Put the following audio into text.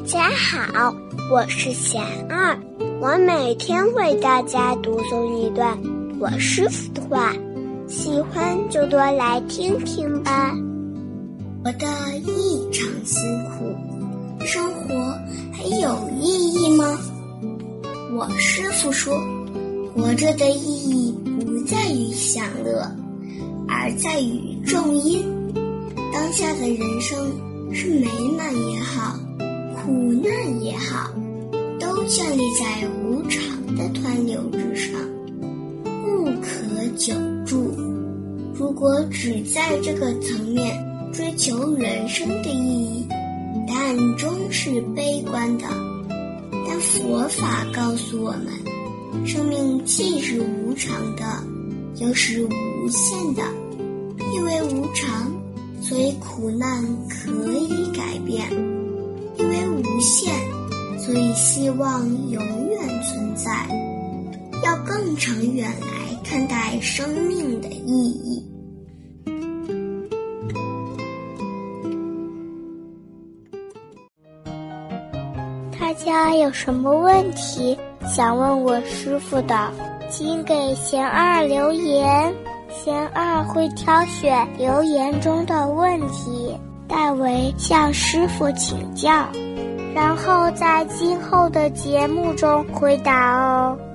大家好，我是贤二，我每天为大家读诵一段我师傅的话，喜欢就多来听听吧。活得异常辛苦，生活还有意义吗？我师傅说，活着的意义不在于享乐，而在于种因。当下的人生是美满也好。也好，都建立在无常的湍流之上，不可久住。如果只在这个层面追求人生的意义，答案终是悲观的。但佛法告诉我们，生命既是无常的，又是无限的。因为无常，所以苦难可以改变。因为无限，希望永远存在。要更长远来看待生命的意义。大家有什么问题想问我师傅的，请给贤二留言，贤二会挑选留言中的问题。代为向师傅请教，然后在今后的节目中回答哦。